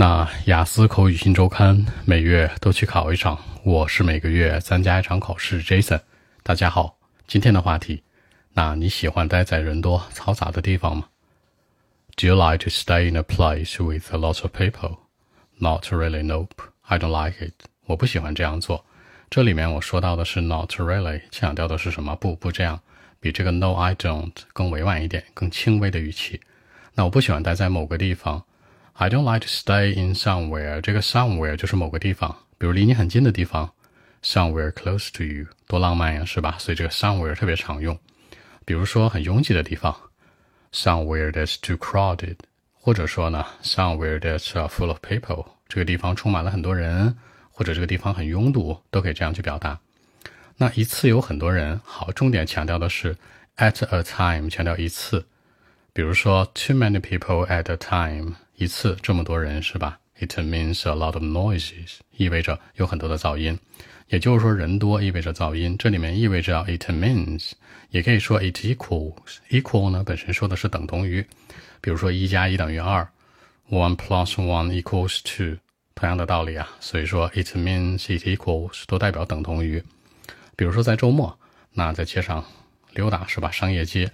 那雅思口语新周刊每月都去考一场，我是每个月参加一场考试。Jason，大家好，今天的话题，那你喜欢待在人多嘈杂的地方吗？Do you like to stay in a place with a lot of people? Not really. Nope. I don't like it. 我不喜欢这样做。这里面我说到的是 not really，强调的是什么？不不这样，比这个 no I don't 更委婉一点，更轻微的语气。那我不喜欢待在某个地方。I don't like to stay in somewhere。这个 somewhere 就是某个地方，比如离你很近的地方，somewhere close to you，多浪漫呀，是吧？所以这个 somewhere 特别常用。比如说很拥挤的地方，somewhere that's too crowded，或者说呢，somewhere that's full of people，这个地方充满了很多人，或者这个地方很拥堵，都可以这样去表达。那一次有很多人，好，重点强调的是 at a time，强调一次。比如说，too many people at a time，一次这么多人是吧？It means a lot of noises，意味着有很多的噪音。也就是说，人多意味着噪音。这里面意味着 it means，也可以说 it equals。equal 呢本身说的是等同于，比如说一加一等于二，one plus one equals two，同样的道理啊。所以说 it means it equals 都代表等同于。比如说在周末，那在街上溜达是吧？商业街。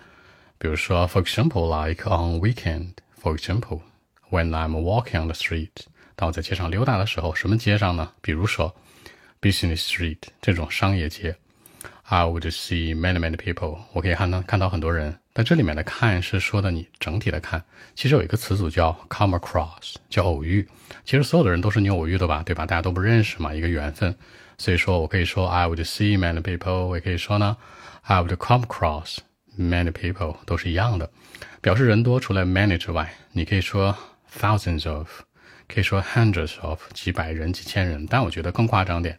比如说，for example, like on weekend. For example, when I'm walking on the street. 当我在街上溜达的时候，什么街上呢？比如说，business street 这种商业街。I would see many many people. 我可以看到看到很多人。但这里面的看是说的你整体的看。其实有一个词组叫 come across，叫偶遇。其实所有的人都是你偶遇的吧，对吧？大家都不认识嘛，一个缘分。所以说我可以说 I would see many people。我也可以说呢，I would come across。Many people 都是一样的，表示人多。除了 many 之外，你可以说 thousands of，可以说 hundreds of，几百人、几千人。但我觉得更夸张点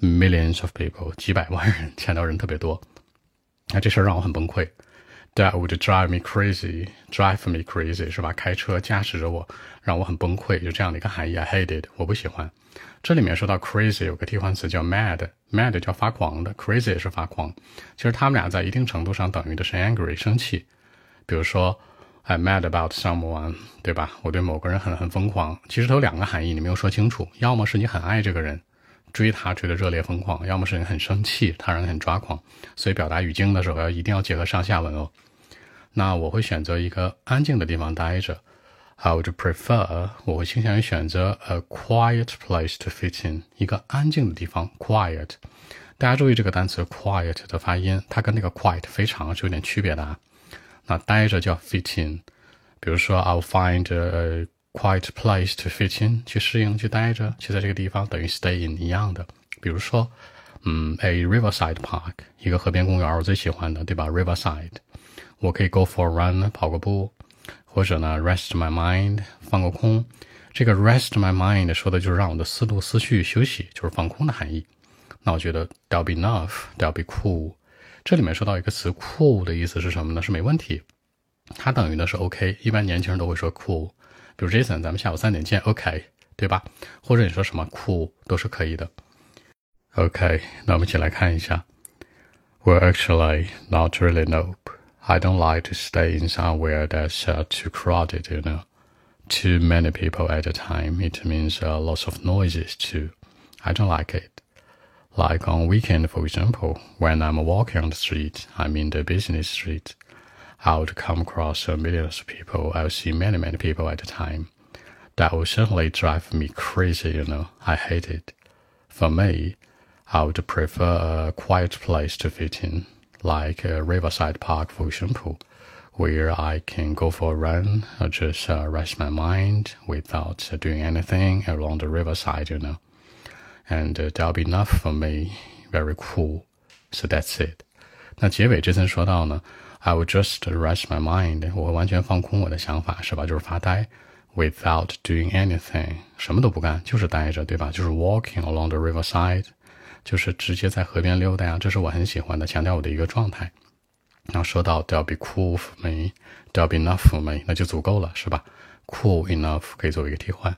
，millions of people，几百万人，强调人特别多。那这事儿让我很崩溃，That would drive me crazy，drive me crazy 是吧？开车驾驶着我，让我很崩溃，就这样的一个含义。I hate it，我不喜欢。这里面说到 crazy 有个替换词叫 mad，mad 叫发狂的，crazy 也是发狂。其实他们俩在一定程度上等于的是 angry 生气。比如说 I'm mad about someone，对吧？我对某个人很很疯狂。其实它有两个含义，你没有说清楚。要么是你很爱这个人，追他追得热烈疯狂；要么是你很生气，他让你很抓狂。所以表达语境的时候要一定要结合上下文哦。那我会选择一个安静的地方待着。I would prefer，我会倾向于选择 a quiet place to fit in，一个安静的地方，quiet。大家注意这个单词 quiet 的发音，它跟那个 quiet 非常是有点区别的啊。那待着叫 fit in，比如说 I'll find a quiet place to fit in，去适应，去待着，去在这个地方等于 stay in 一样的。比如说，嗯，a riverside park，一个河边公园，我最喜欢的，对吧？riverside，我可以 go for a run，跑个步。或者呢，rest my mind，放个空。这个 rest my mind 说的就是让我的思路、思绪休息，就是放空的含义。那我觉得 that'll be enough，that'll be cool。 这里面说到一个词 cool 的意思是什么呢？是没问题。它等于的是 OK。一般年轻人都会说 cool。比如 Jason，咱们下午三点见，OK，对吧？或者你说什么 cool 都是可以的。OK，那我们一起来看一下。Well, actually, not really, nope. I don't like to stay in somewhere that's uh, too crowded, you know. Too many people at a time. It means uh, lots of noises too. I don't like it. Like on weekend, for example, when I'm walking on the street, I'm in the business street, I would come across millions of people. I'll see many, many people at a time. That would certainly drive me crazy, you know. I hate it. For me, I would prefer a quiet place to fit in like a riverside park, for example, where I can go for a run or just uh, rest my mind without uh, doing anything along the riverside, you know And uh, that'll be enough for me. Very cool. So that's it. 那结尾这层说到呢，I will just rest my mind，我会完全放空我的想法，是吧？就是发呆，without doing anything，什么都不干，就是待着，对吧？就是 walking along the riverside。就是直接在河边溜达呀，这是我很喜欢的，强调我的一个状态。然后说到 "They'll be cool for me, they'll be enough for me"，那就足够了，是吧？Cool enough 可以作为一个替换。